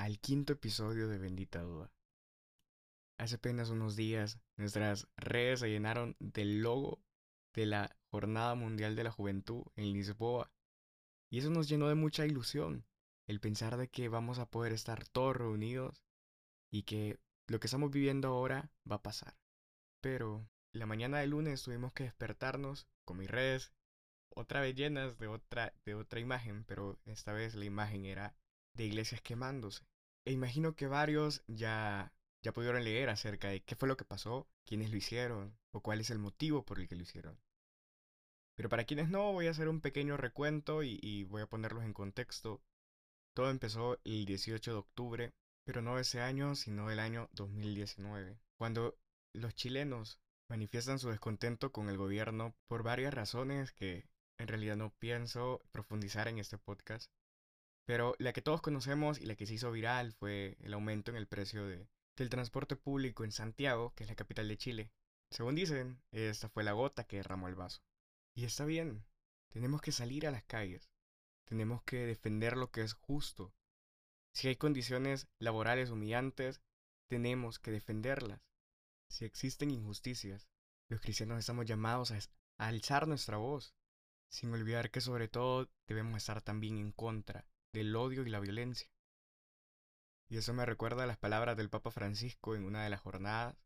al quinto episodio de Bendita Duda. Hace apenas unos días nuestras redes se llenaron del logo de la Jornada Mundial de la Juventud en Lisboa. Y eso nos llenó de mucha ilusión, el pensar de que vamos a poder estar todos reunidos y que lo que estamos viviendo ahora va a pasar. Pero la mañana de lunes tuvimos que despertarnos con mis redes otra vez llenas de otra, de otra imagen, pero esta vez la imagen era de iglesias quemándose. E imagino que varios ya, ya pudieron leer acerca de qué fue lo que pasó, quiénes lo hicieron o cuál es el motivo por el que lo hicieron. Pero para quienes no, voy a hacer un pequeño recuento y, voy a ponerlos en contexto. Todo empezó el 18 de octubre, pero no ese año, sino el año 2019, cuando los chilenos manifiestan su descontento con el gobierno por varias razones que en realidad no pienso profundizar en este podcast. Pero la que todos conocemos y la que se hizo viral fue el aumento en el precio de, del transporte público en Santiago, que es la capital de Chile. Según dicen, esta fue la gota que derramó el vaso. Y está bien, tenemos que salir a las calles, tenemos que defender lo que es justo. Si hay condiciones laborales humillantes, tenemos que defenderlas. Si existen injusticias, los cristianos estamos llamados a, a alzar nuestra voz, sin olvidar que sobre todo debemos estar también en contra del odio y la violencia. Y eso me recuerda a las palabras del Papa Francisco en una de las jornadas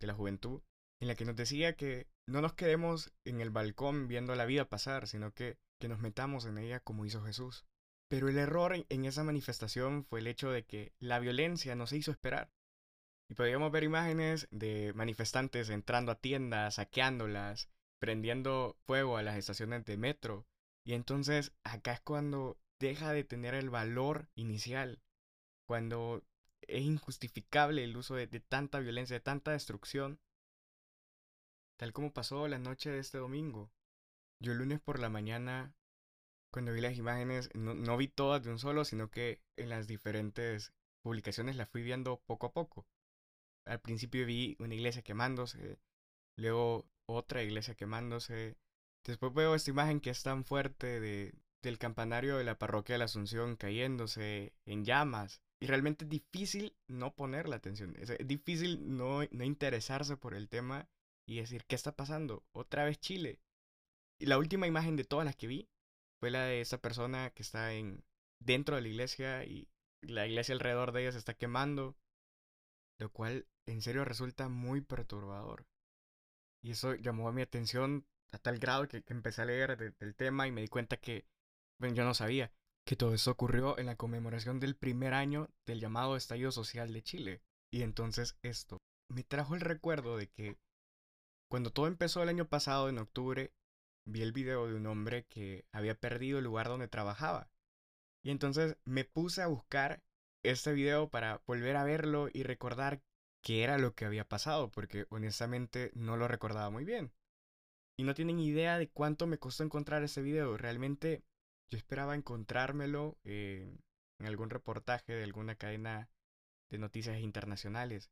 de la juventud, en la que nos decía que no nos quedemos en el balcón viendo la vida pasar, sino que, que nos metamos en ella como hizo Jesús. Pero el error en esa manifestación fue el hecho de que la violencia no se hizo esperar. Y podíamos ver imágenes de manifestantes entrando a tiendas, saqueándolas, prendiendo fuego a las estaciones de metro. Y entonces acá es cuando deja de tener el valor inicial, cuando es injustificable el uso de, tanta violencia, de tanta destrucción, tal como pasó la noche de este domingo. Yo el lunes por la mañana, cuando vi las imágenes, no, no vi todas de un solo, sino que en las diferentes publicaciones las fui viendo poco a poco. Al principio vi una iglesia quemándose, luego otra iglesia quemándose. Después veo esta imagen que es tan fuerte de, del campanario de la parroquia de la Asunción cayéndose en llamas. Y realmente es difícil no poner la atención. Es difícil no, no interesarse por el tema y decir, ¿qué está pasando? Otra vez Chile. Y la última imagen de todas las que vi fue la de esa persona que está en, dentro de la iglesia y la iglesia alrededor de ella se está quemando. Lo cual en serio resulta muy perturbador. Y eso llamó a mi atención a tal grado que, empecé a leer del tema y me di cuenta que yo no sabía que todo eso ocurrió en la conmemoración del primer año del llamado estallido social de Chile. Y entonces esto me trajo el recuerdo de que cuando todo empezó el año pasado, en octubre, vi el video de un hombre que había perdido el lugar donde trabajaba. Y entonces me puse a buscar este video para volver a verlo y recordar qué era lo que había pasado, porque honestamente no lo recordaba muy bien. Y no tienen idea de cuánto me costó encontrar ese video. Realmente yo esperaba encontrármelo en algún reportaje de alguna cadena de noticias internacionales.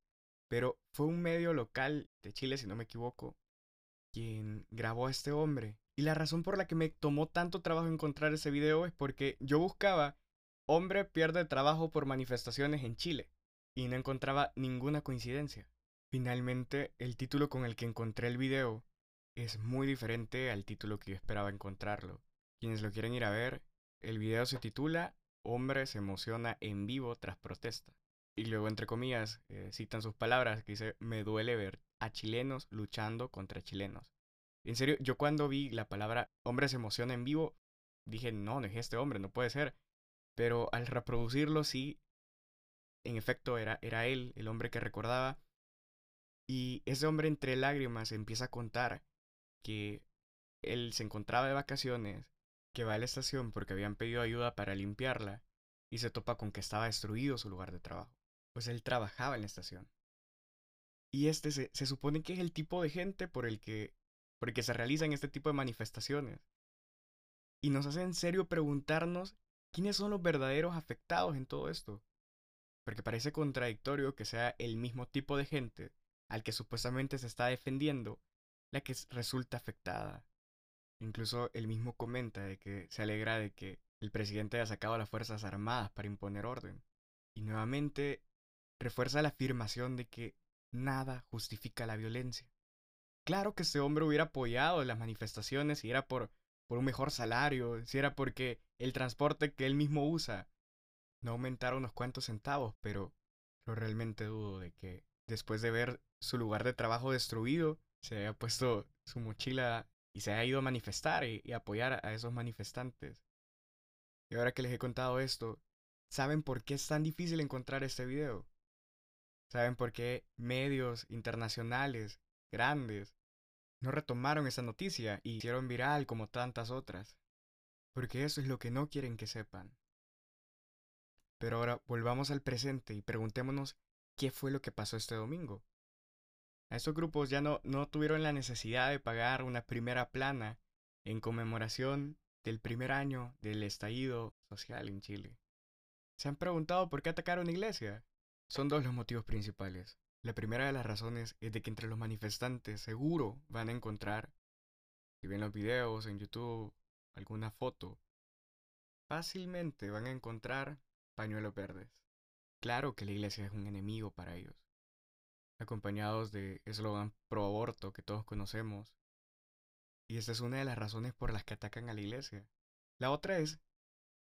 Pero fue un medio local de Chile, si no me equivoco, quien grabó a este hombre. Y la razón por la que me tomó tanto trabajo encontrar ese video es porque yo buscaba hombre pierde trabajo por manifestaciones en Chile y no encontraba ninguna coincidencia. Finalmente, el título con el que encontré el video es muy diferente al título que yo esperaba encontrarlo. Quienes lo quieren ir a ver, el video se titula Hombre se emociona en vivo tras protesta. Y luego, entre comillas, eh, citan sus palabras que dice, me duele ver a chilenos luchando contra chilenos. En serio, yo cuando vi la palabra hombre se emociona en vivo, dije, no, no es este hombre, no puede ser. Pero al reproducirlo, sí, en efecto, era, era él, el hombre que recordaba. Y ese hombre entre lágrimas empieza a contar que él se encontraba de vacaciones que va a la estación porque habían pedido ayuda para limpiarla y se topa con que estaba destruido su lugar de trabajo, pues él trabajaba en la estación. Y este se, se supone que es el tipo de gente por el que, por el que se realizan este tipo de manifestaciones. Y nos hace en serio preguntarnos quiénes son los verdaderos afectados en todo esto. Porque parece contradictorio que sea el mismo tipo de gente al que supuestamente se está defendiendo la que resulta afectada. Incluso él mismo comenta de que se alegra de que el presidente haya sacado las Fuerzas Armadas para imponer orden. Y nuevamente refuerza la afirmación de que nada justifica la violencia. Claro que ese hombre hubiera apoyado las manifestaciones si era por, por un mejor salario, si era porque el transporte que él mismo usa no aumentara unos cuantos centavos, pero, pero realmente dudo de que después de ver su lugar de trabajo destruido, se haya puesto su mochila y se haya ido a manifestar y, y apoyar a esos manifestantes. Y ahora que les he contado esto, ¿saben por qué es tan difícil encontrar este video? ¿Saben por qué medios internacionales grandes no retomaron esa noticia y hicieron viral como tantas otras? Porque eso es lo que no quieren que sepan. Pero ahora volvamos al presente y preguntémonos qué fue lo que pasó este domingo. A estos grupos ya no, no tuvieron la necesidad de pagar una primera plana en conmemoración del primer año del estallido social en Chile. ¿Se han preguntado por qué atacaron una iglesia? Son dos los motivos principales. La primera de las razones es de que entre los manifestantes seguro van a encontrar, si ven los videos en YouTube, alguna foto, fácilmente van a encontrar pañuelos verdes. Claro que la iglesia es un enemigo para ellos. Acompañados de eslogan pro aborto que todos conocemos, y esta es una de las razones por las que atacan a la iglesia. La otra es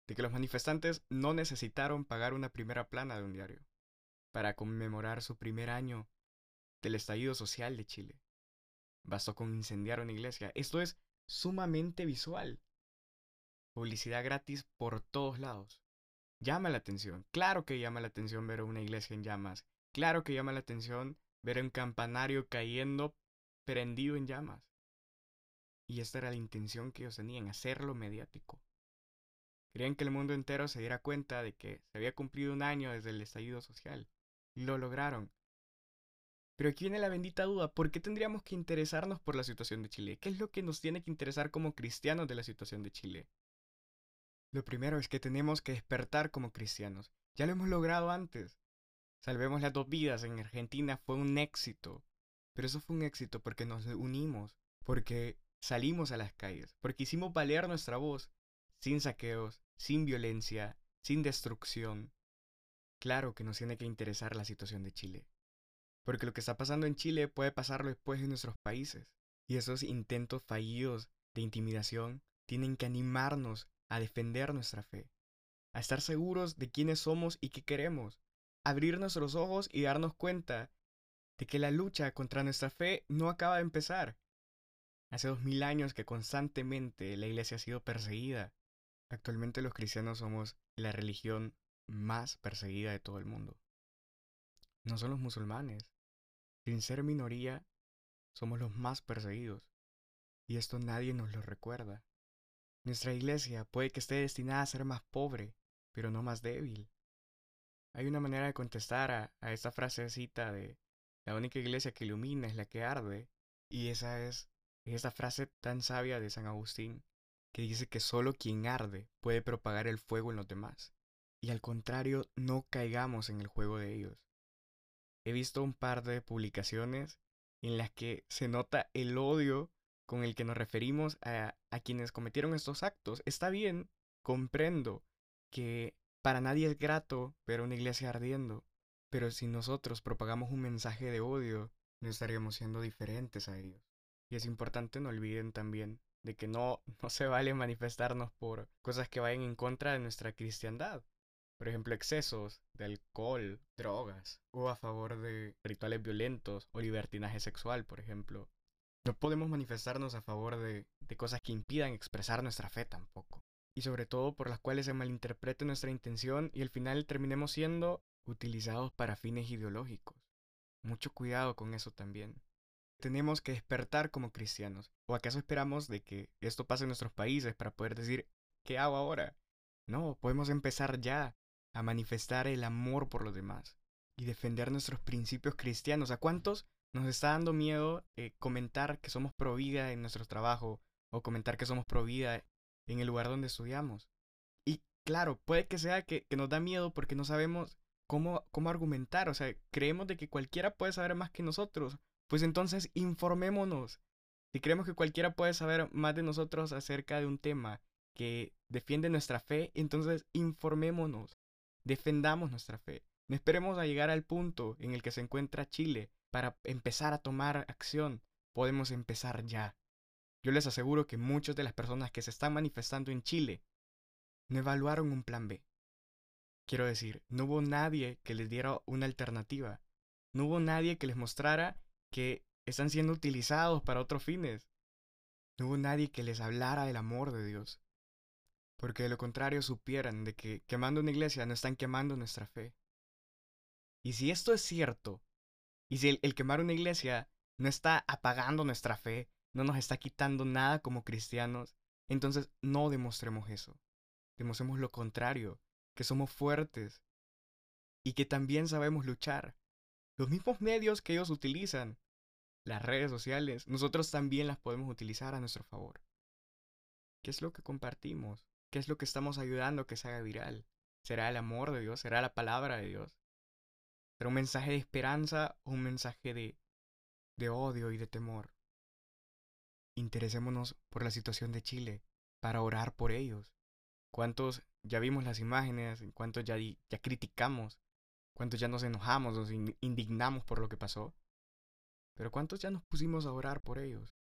de que los manifestantes no necesitaron pagar una primera plana de un diario para conmemorar su primer año del estallido social de Chile. Bastó con incendiar una iglesia. Esto es sumamente visual. Publicidad gratis por todos lados. Llama la atención. Claro que llama la atención ver una iglesia en llamas. Claro que llama la atención ver un campanario cayendo prendido en llamas. Y esta era la intención que ellos tenían, hacerlo mediático. Querían que el mundo entero se diera cuenta de que se había cumplido un año desde el estallido social. Lo lograron. Pero aquí viene la bendita duda, ¿por qué tendríamos que interesarnos por la situación de Chile? ¿Qué es lo que nos tiene que interesar como cristianos de la situación de Chile? Lo primero es que tenemos que despertar como cristianos. Ya lo hemos logrado antes. Salvemos las dos vidas en Argentina fue un éxito. Pero eso fue un éxito porque nos unimos, porque salimos a las calles, porque hicimos valer nuestra voz, sin saqueos, sin violencia, sin destrucción. Claro que nos tiene que interesar la situación de Chile, porque lo que está pasando en Chile puede pasarlo después en nuestros países, y esos intentos fallidos de intimidación tienen que animarnos a defender nuestra fe, a estar seguros de quiénes somos y qué queremos, abrir nuestros ojos y darnos cuenta de que la lucha contra nuestra fe no acaba de empezar, Hace dos mil años que constantemente la iglesia ha sido perseguida. Actualmente los cristianos somos la religión más perseguida de todo el mundo. No son los musulmanes. Sin ser minoría, somos los más perseguidos. Y esto nadie nos lo recuerda. Nuestra iglesia puede que esté destinada a ser más pobre, pero no más débil. Hay una manera de contestar a, a esta frasecita de la única iglesia que ilumina es la que arde, y esa es es esa frase tan sabia de San Agustín que dice que solo quien arde puede propagar el fuego en los demás. Y al contrario, no caigamos en el juego de ellos. He visto un par de publicaciones en las que se nota el odio con el que nos referimos a, a quienes cometieron estos actos. Está bien, comprendo que para nadie es grato ver una iglesia ardiendo, pero si nosotros propagamos un mensaje de odio, no estaríamos siendo diferentes a ellos. Y es importante no olviden también de que no, no se vale manifestarnos por cosas que vayan en contra de nuestra cristiandad. Por ejemplo, excesos de alcohol, drogas, o a favor de rituales violentos o libertinaje sexual, por ejemplo. No podemos manifestarnos a favor de, de cosas que impidan expresar nuestra fe tampoco. Y sobre todo por las cuales se malinterprete nuestra intención y al final terminemos siendo utilizados para fines ideológicos. Mucho cuidado con eso también tenemos que despertar como cristianos? ¿O acaso esperamos de que esto pase en nuestros países para poder decir, ¿qué hago ahora? No, podemos empezar ya a manifestar el amor por los demás y defender nuestros principios cristianos. ¿A cuántos nos está dando miedo eh, comentar que somos pro vida en nuestro trabajo o comentar que somos pro vida en el lugar donde estudiamos? Y claro, puede que sea que, que nos da miedo porque no sabemos cómo, cómo argumentar, o sea, creemos de que cualquiera puede saber más que nosotros pues entonces informémonos. Si creemos que cualquiera puede saber más de nosotros acerca de un tema que defiende nuestra fe, entonces informémonos. defendamos nuestra fe. No esperemos a llegar al punto en el que se encuentra Chile para empezar a tomar acción. Podemos empezar ya. Yo les aseguro que muchas de las personas que se están manifestando en Chile no evaluaron un plan B. Quiero decir, no hubo nadie que les diera una alternativa. No hubo nadie que les mostrara que están siendo utilizados para otros fines. No hubo nadie que les hablara del amor de Dios. Porque de lo contrario supieran de que quemando una iglesia no están quemando nuestra fe. Y si esto es cierto, y si el, quemar una iglesia no está apagando nuestra fe, no nos está quitando nada como cristianos, entonces no demostremos eso. Demostremos lo contrario, que somos fuertes y que también sabemos luchar. Los mismos medios que ellos utilizan, las redes sociales, nosotros también las podemos utilizar a nuestro favor. ¿Qué es lo que compartimos? ¿Qué es lo que estamos ayudando a que se haga viral? ¿Será el amor de Dios? ¿Será la palabra de Dios? ¿Será un mensaje de esperanza o un mensaje de, de odio y de temor? Interesémonos por la situación de Chile para orar por ellos. ¿Cuántos ya vimos las imágenes? ¿Cuántos ya, ya criticamos? ¿Cuántos ya nos enojamos, nos indignamos por lo que pasó? Pero ¿cuántos ya nos pusimos a orar por ellos?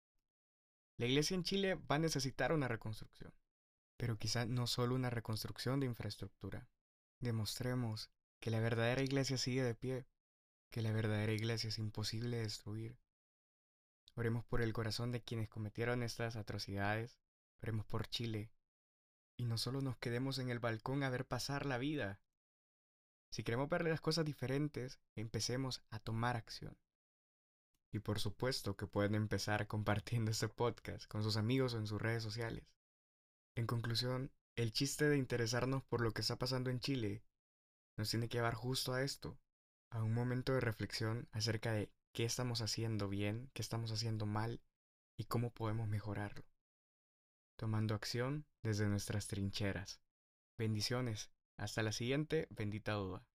La iglesia en Chile va a necesitar una reconstrucción, pero quizá no solo una reconstrucción de infraestructura. Demostremos que la verdadera iglesia sigue de pie, que la verdadera iglesia es imposible destruir. Oremos por el corazón de quienes cometieron estas atrocidades, oremos por Chile, y no solo nos quedemos en el balcón a ver pasar la vida. Si queremos ver las cosas diferentes, empecemos a tomar acción. Y por supuesto que pueden empezar compartiendo este podcast con sus amigos o en sus redes sociales. En conclusión, el chiste de interesarnos por lo que está pasando en Chile nos tiene que llevar justo a esto, a un momento de reflexión acerca de qué estamos haciendo bien, qué estamos haciendo mal y cómo podemos mejorarlo. Tomando acción desde nuestras trincheras. Bendiciones. Hasta la siguiente, bendita duda.